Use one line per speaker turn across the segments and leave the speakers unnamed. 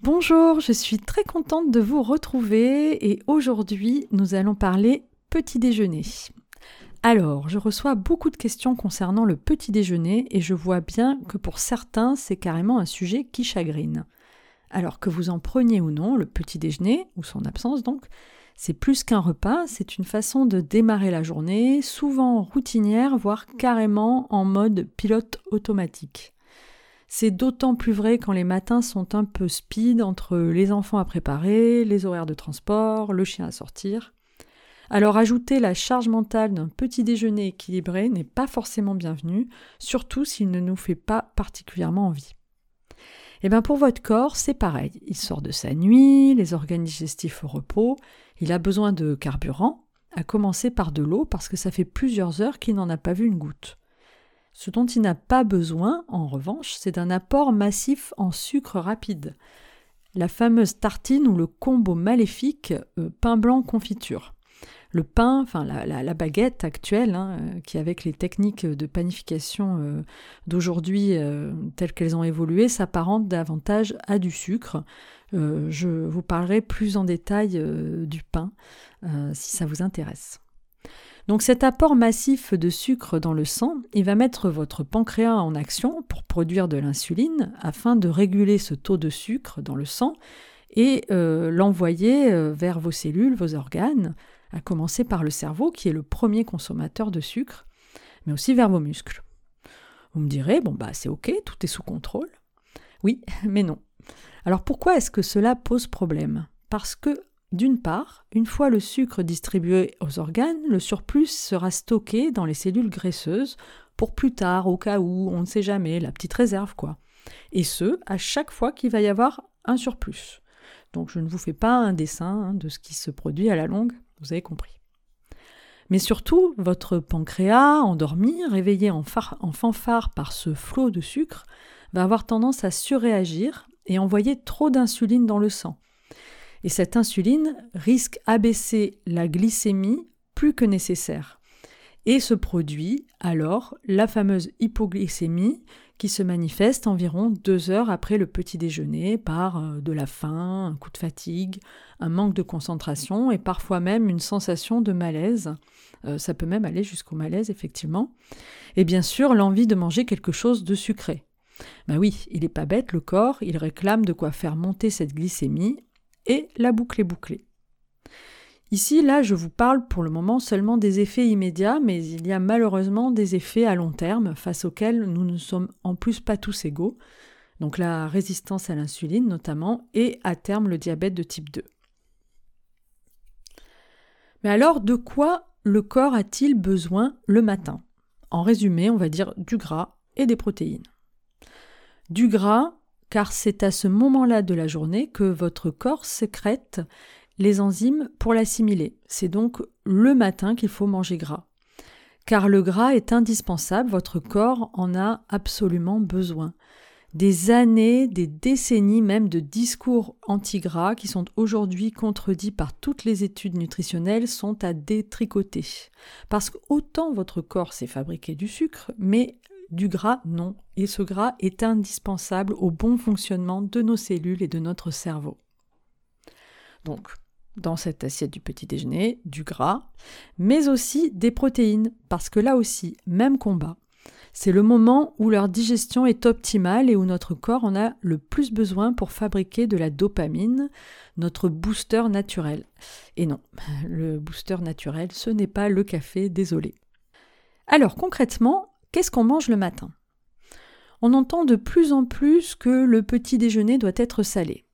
Bonjour, je suis très contente de vous retrouver et aujourd'hui nous allons parler petit déjeuner. Alors, je reçois beaucoup de questions concernant le petit déjeuner et je vois bien que pour certains c'est carrément un sujet qui chagrine. Alors que vous en preniez ou non, le petit déjeuner, ou son absence donc, c'est plus qu'un repas, c'est une façon de démarrer la journée, souvent routinière, voire carrément en mode pilote automatique. C'est d'autant plus vrai quand les matins sont un peu speed entre les enfants à préparer, les horaires de transport, le chien à sortir. Alors ajouter la charge mentale d'un petit déjeuner équilibré n'est pas forcément bienvenu, surtout s'il ne nous fait pas particulièrement envie. Eh bien pour votre corps, c'est pareil. Il sort de sa nuit, les organes digestifs au repos, il a besoin de carburant, à commencer par de l'eau parce que ça fait plusieurs heures qu'il n'en a pas vu une goutte. Ce dont il n'a pas besoin, en revanche, c'est d'un apport massif en sucre rapide. La fameuse tartine ou le combo maléfique euh, pain blanc confiture le pain, enfin la, baguette actuelle, hein, euh, qui avec les techniques de panification euh, d'aujourd'hui telles qu'elles ont évolué, s'apparente davantage à du sucre. je vous parlerai plus en détail du pain si ça vous intéresse. Donc cet apport massif de sucre dans le sang, il va mettre votre pancréas en action pour produire de l'insuline afin de réguler ce taux de sucre dans le sang et l'envoyer vers vos cellules, vos organes, à commencer par le cerveau qui est le premier consommateur de sucre, mais aussi vers vos muscles. Vous me direz, bon bah c'est ok, tout est sous contrôle. Oui, mais non. Alors pourquoi est-ce que cela pose problème? Parce que d'une part, une fois le sucre distribué aux organes, le surplus sera stocké dans les cellules graisseuses pour plus tard, au cas où, on ne sait jamais, la petite réserve quoi. Et ce, à chaque fois qu'il va y avoir un surplus. Donc je ne vous fais pas un dessin hein, de ce qui se produit à la longue, vous avez compris. Mais surtout, votre pancréas, endormi, réveillé en, en fanfare par ce flot de sucre, va avoir tendance à surréagir et envoyer trop d'insuline dans le sang. Et cette insuline risque d'abaisser la glycémie plus que nécessaire. Et se produit alors la fameuse hypoglycémie qui se manifeste environ deux heures après le petit déjeuner par euh, de la faim, un coup de fatigue, un manque de concentration et parfois même une sensation de malaise. Euh, ça peut même aller jusqu'au malaise, effectivement. Et bien sûr, l'envie de manger quelque chose de sucré. Ben oui, il n'est pas bête, le corps, il réclame de quoi faire monter cette glycémie la boucle est bouclée. Ici, là, je vous parle pour le moment seulement des effets immédiats, mais il y a malheureusement des effets à long terme face auxquels nous ne sommes en plus pas tous égaux, donc la résistance à l'insuline notamment, et à terme le diabète de type 2. Mais alors, de quoi le corps a-t-il besoin le matin? En résumé, on va dire du gras et des protéines. Du gras, car c'est à ce moment-là de la journée que votre corps sécrète les enzymes pour l'assimiler. C'est donc le matin qu'il faut manger gras. Car le gras est indispensable, votre corps en a absolument besoin. Des années, des décennies même de discours anti-gras qui sont aujourd'hui contredits par toutes les études nutritionnelles sont à détricoter. Parce qu'autant votre corps sait fabriquer du sucre, mais du gras non. Et ce gras est indispensable au bon fonctionnement de nos cellules et de notre cerveau. Donc, dans cette assiette du petit déjeuner, du gras, mais aussi des protéines, parce que là aussi, même combat. C'est le moment où leur digestion est optimale et où notre corps en a le plus besoin pour fabriquer de la dopamine, notre booster naturel. Et non, le booster naturel, ce n'est pas le café, désolé. Alors concrètement, qu'est-ce qu'on mange le matin? On entend de plus en plus que le petit déjeuner doit être salé.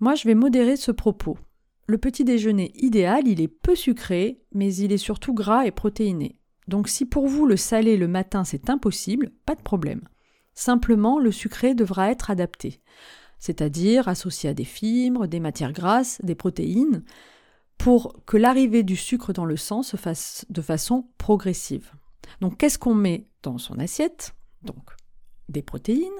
Moi, je vais modérer ce propos. Le petit déjeuner idéal, il est peu sucré, mais il est surtout gras et protéiné. Donc si pour vous le salé le matin c'est impossible, pas de problème. Simplement, le sucré devra être adapté, c'est-à-dire associé à des fibres, des matières grasses, des protéines, pour que l'arrivée du sucre dans le sang se fasse de façon progressive. Donc qu'est-ce qu'on met dans son assiette? Donc des protéines,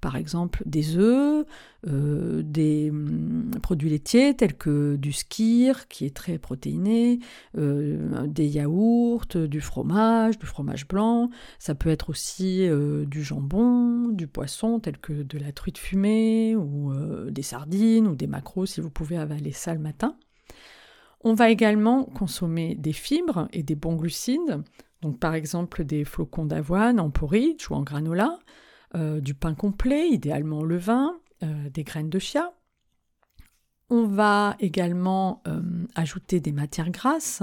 par exemple des œufs, euh, des, hum, produits laitiers tels que du skyr, qui est très protéiné, euh, des yaourts, du fromage, du fromage blanc. Ça peut être aussi euh, du jambon, du poisson, tel que de la truite fumée, ou des sardines, ou des macros si vous pouvez avaler ça le matin. On va également consommer des fibres et des bons glucides, donc par exemple des flocons d'avoine en porridge ou en granola, du pain complet, idéalement au levain, des graines de chia, on va également euh, ajouter des matières grasses,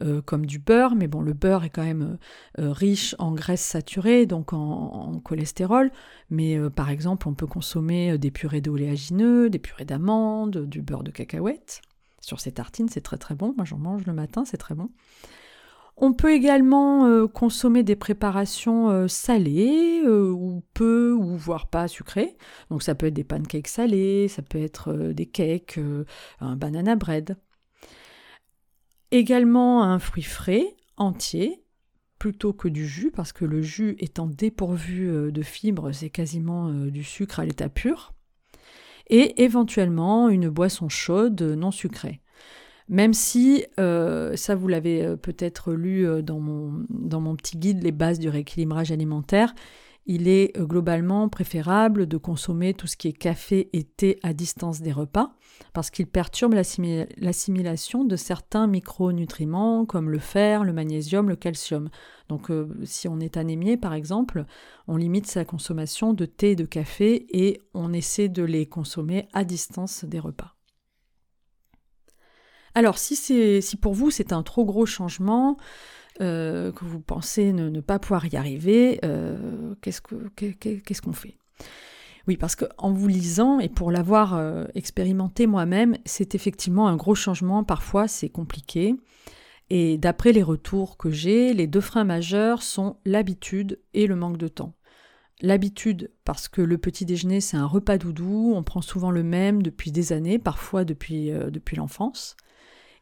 euh, comme du beurre, mais bon, le beurre est quand même euh, riche en graisses saturées, donc en, cholestérol. Mais par exemple, on peut consommer des purées d'oléagineux, des purées d'amandes, du beurre de cacahuète. Sur ces tartines, c'est très très bon. Moi, j'en mange le matin, c'est très bon. On peut également euh, consommer des préparations euh, salées euh, ou peu ou voire pas sucrées. Donc ça peut être des pancakes salés, ça peut être des cakes, un banana bread. Également un fruit frais entier plutôt que du jus parce que le jus étant dépourvu de fibres, c'est quasiment du sucre à l'état pur. Et éventuellement une boisson chaude non sucrée. Même si, euh, ça vous l'avez euh, peut-être lu euh, dans mon, dans mon petit guide Les bases du rééquilibrage alimentaire, il est globalement préférable de consommer tout ce qui est café et thé à distance des repas, parce qu'il perturbe l'assimilation de certains micronutriments comme le fer, le magnésium, le calcium. Donc si on est anémié par exemple, on limite sa consommation de thé et de café et on essaie de les consommer à distance des repas. Alors, si, pour vous c'est un trop gros changement, euh, que vous pensez ne, pas pouvoir y arriver, euh, qu'est-ce qu'on fait? Oui, parce qu'en vous lisant, et pour l'avoir euh, expérimenté moi-même, c'est effectivement un gros changement, parfois c'est compliqué. Et d'après les retours que j'ai, les deux freins majeurs sont l'habitude et le manque de temps. L'habitude, parce que le petit déjeuner, c'est un repas doudou, on prend souvent le même depuis des années, parfois depuis, depuis l'enfance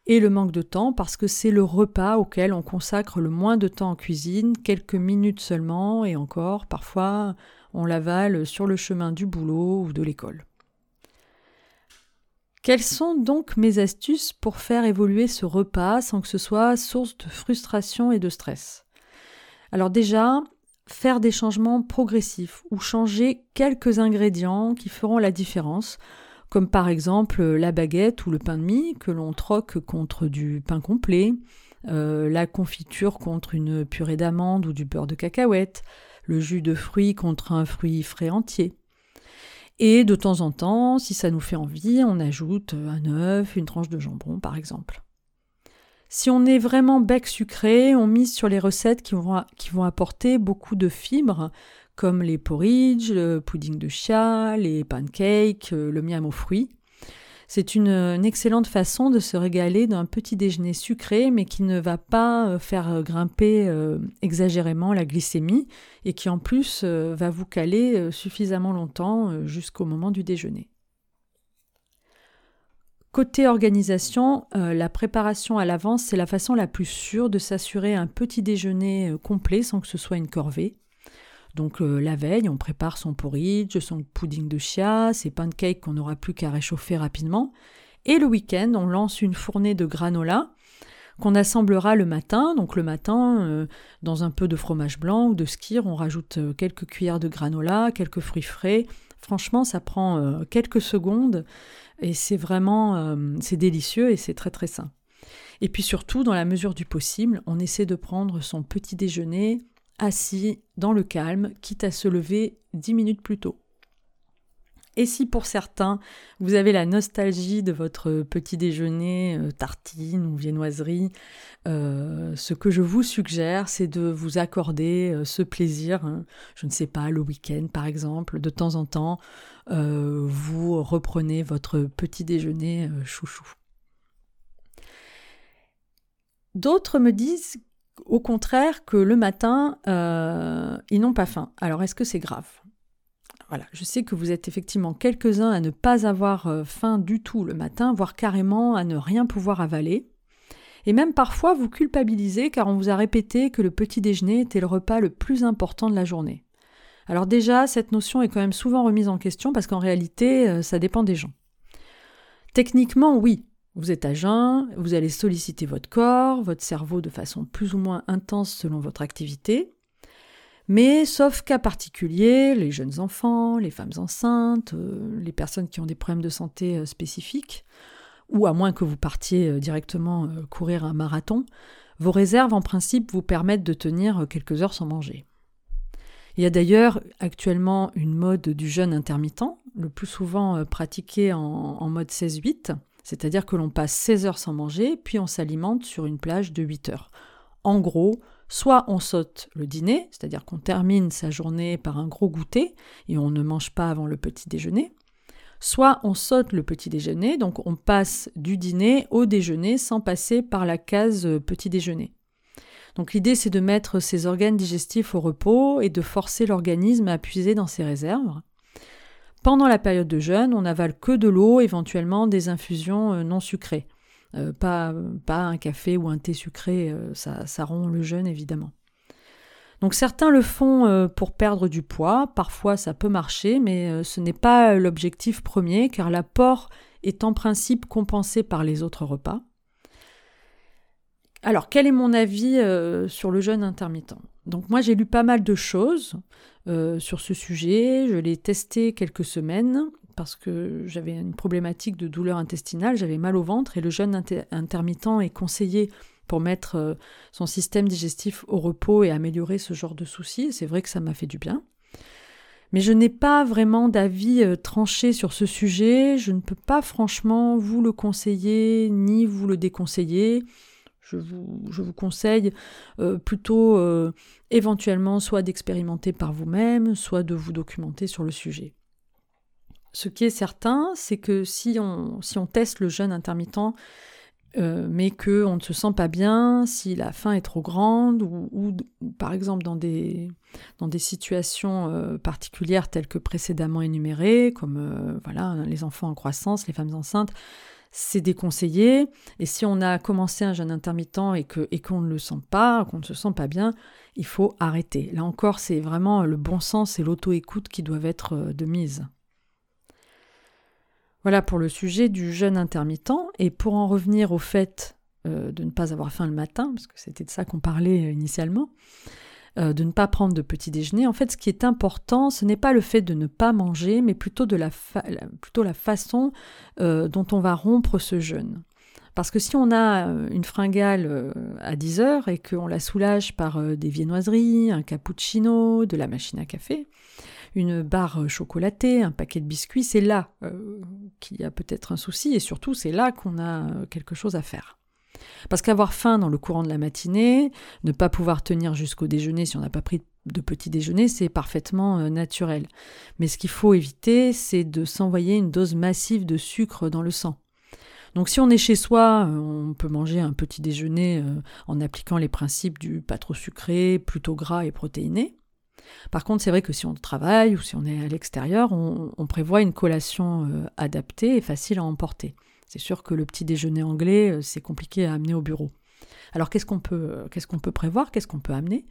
et le manque de temps parce que c'est le repas auquel on consacre le moins de temps en cuisine, quelques minutes seulement, et encore, parfois, on l'avale sur le chemin du boulot ou de l'école. Quelles sont donc mes astuces pour faire évoluer ce repas sans que ce soit source de frustration et de stress? Alors déjà, faire des changements progressifs ou changer quelques ingrédients qui feront la différence comme par exemple la baguette ou le pain de mie que l'on troque contre du pain complet, euh, la confiture contre une purée d'amande ou du beurre de cacahuète, le jus de fruits contre un fruit frais entier. Et de temps en temps, si ça nous fait envie, on ajoute un œuf, une tranche de jambon par exemple. Si on est vraiment bec sucré, on mise sur les recettes qui vont apporter beaucoup de fibres, comme les porridge, le pudding de chia, les pancakes, euh, le miam aux fruits. C'est une, excellente façon de se régaler d'un petit déjeuner sucré, mais qui ne va pas euh, faire grimper euh, exagérément la glycémie et qui en plus va vous caler suffisamment longtemps jusqu'au moment du déjeuner. Côté organisation, la préparation à l'avance, c'est la façon la plus sûre de s'assurer un petit déjeuner complet sans que ce soit une corvée. Donc euh, la veille, on prépare son porridge, son pudding de chia, ses pancakes qu'on n'aura plus qu'à réchauffer rapidement. Et le week-end, on lance une fournée de granola qu'on assemblera le matin. Donc le matin, euh, dans un peu de fromage blanc ou de skir, on rajoute euh, quelques cuillères de granola, quelques fruits frais. Franchement, ça prend quelques secondes et c'est vraiment c'est délicieux et c'est très très sain. Et puis surtout, dans la mesure du possible, on essaie de prendre son petit déjeuner assis dans le calme, quitte à se lever dix minutes plus tôt. Et si pour certains, vous avez la nostalgie de votre petit déjeuner, euh, tartine ou viennoiserie, euh, ce que je vous suggère, c'est de vous accorder euh, ce plaisir, hein. je ne sais pas, le week-end par exemple, de temps en temps, vous reprenez votre petit déjeuner chouchou. D'autres me disent au contraire que le matin, euh, ils n'ont pas faim. Alors est-ce que c'est grave? Voilà, je sais que vous êtes effectivement quelques-uns à ne pas avoir euh, faim du tout le matin, voire carrément à ne rien pouvoir avaler. Et même parfois vous culpabilisez car on vous a répété que le petit déjeuner était le repas le plus important de la journée. Alors déjà, cette notion est quand même souvent remise en question parce qu'en réalité, euh, ça dépend des gens. Techniquement, oui, vous êtes à jeun, vous allez solliciter votre corps, votre cerveau de façon plus ou moins intense selon votre activité. Mais sauf cas particulier, les jeunes enfants, les femmes enceintes, euh, les personnes qui ont des problèmes de santé euh, spécifiques, ou à moins que vous partiez euh, directement courir un marathon, vos réserves en principe vous permettent de tenir quelques heures sans manger. Il y a d'ailleurs actuellement une mode du jeûne intermittent, le plus souvent pratiqué en, en mode 16-8, c'est-à-dire que l'on passe 16 heures sans manger, puis on s'alimente sur une plage de 8 heures. En gros, soit on saute le dîner, c'est-à-dire qu'on termine sa journée par un gros goûter et on ne mange pas avant le petit déjeuner, soit on saute le petit déjeuner, donc on passe du dîner au déjeuner sans passer par la case petit déjeuner. Donc l'idée c'est de mettre ses organes digestifs au repos et de forcer l'organisme à puiser dans ses réserves. Pendant la période de jeûne, on n'avale que de l'eau, éventuellement des infusions euh, non sucrées. Euh, pas, pas un café ou un thé sucré, euh, ça, ça rompt le jeûne évidemment. Donc certains le font pour perdre du poids, parfois ça peut marcher, mais ce n'est pas l'objectif premier car l'apport est en principe compensé par les autres repas. Alors quel est mon avis sur le jeûne intermittent? Donc moi j'ai lu pas mal de choses. Euh, sur ce sujet. Je l'ai testé quelques semaines parce que j'avais une problématique de douleur intestinale, j'avais mal au ventre et le jeûne intermittent est conseillé pour mettre euh, son système digestif au repos et améliorer ce genre de soucis. C'est vrai que ça m'a fait du bien. Mais je n'ai pas vraiment d'avis euh, tranché sur ce sujet. Je ne peux pas franchement vous le conseiller ni vous le déconseiller. Je vous, conseille euh, plutôt euh, éventuellement soit d'expérimenter par vous-même, soit de vous documenter sur le sujet. Ce qui est certain, c'est que si on, on teste le jeûne intermittent, euh, mais qu'on ne se sent pas bien, si la faim est trop grande, ou, par exemple dans des, dans des situations particulières telles que précédemment énumérées, comme voilà, les enfants en croissance, les femmes enceintes, c'est déconseillé. Et si on a commencé un jeûne intermittent et qu'on ne le sent pas, qu'on ne se sent pas bien, il faut arrêter. Là encore, c'est vraiment le bon sens et l'auto-écoute qui doivent être euh, de mise. Voilà pour le sujet du jeûne intermittent. Et pour en revenir au fait euh, de ne pas avoir faim le matin, parce que c'était de ça qu'on parlait euh, initialement, euh, de ne pas prendre de petit déjeuner. En fait, ce qui est important, ce n'est pas le fait de ne pas manger, mais plutôt, de la, plutôt la façon euh, dont on va rompre ce jeûne. Parce que si on a euh, une fringale à 10 heures et qu'on la soulage par des viennoiseries, un cappuccino, de la machine à café, une barre chocolatée, un paquet de biscuits, c'est là qu'il y a peut-être un souci et surtout c'est là qu'on a quelque chose à faire. Parce qu'avoir faim dans le courant de la matinée, ne pas pouvoir tenir jusqu'au déjeuner si on n'a pas pris de petit déjeuner, c'est parfaitement euh, naturel. Mais ce qu'il faut éviter, c'est de s'envoyer une dose massive de sucre dans le sang. Donc si on est chez soi, euh, on peut manger un petit déjeuner euh, en appliquant les principes du pas trop sucré, plutôt gras et protéiné. Par contre, c'est vrai que si on travaille ou si on est à l'extérieur, on, prévoit une collation adaptée et facile à emporter. C'est sûr que le petit déjeuner anglais, euh, c'est compliqué à amener au bureau. Alors qu'est-ce qu'on peut, euh, prévoir? Qu'est-ce qu'on peut amener?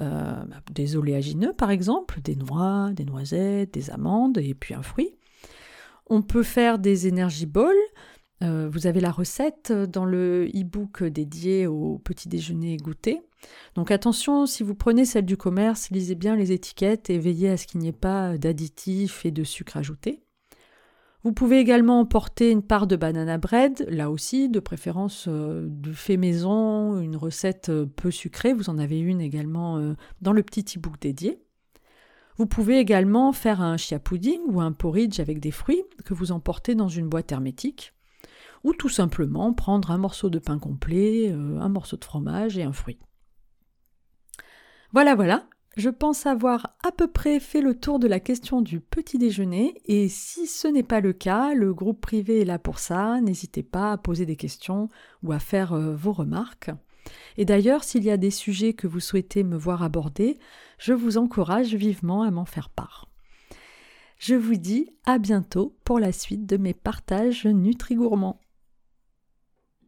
Euh, bah, Des oléagineux par exemple, des noix, des noisettes, des amandes et puis un fruit. On peut faire des energy balls. vous avez la recette dans le e-book dédié au petit déjeuner goûter. Donc attention, si vous prenez celle du commerce, lisez bien les étiquettes et veillez à ce qu'il n'y ait pas d'additifs et de sucre ajouté. Vous pouvez également emporter une part de banana bread, là aussi, de préférence euh, du fait maison, une recette euh, peu sucrée, vous en avez une également euh, dans le petit e-book dédié. Vous pouvez également faire un chia pudding ou un porridge avec des fruits que vous emportez dans une boîte hermétique, ou tout simplement prendre un morceau de pain complet, un morceau de fromage et un fruit. Voilà, voilà, je pense avoir à peu près fait le tour de la question du petit déjeuner et si ce n'est pas le cas, le groupe privé est là pour ça, n'hésitez pas à poser des questions ou à faire euh, vos remarques. Et d'ailleurs, s'il y a des sujets que vous souhaitez me voir aborder, je vous encourage vivement à m'en faire part. Je vous dis à bientôt pour la suite de mes partages nutri-gourmands.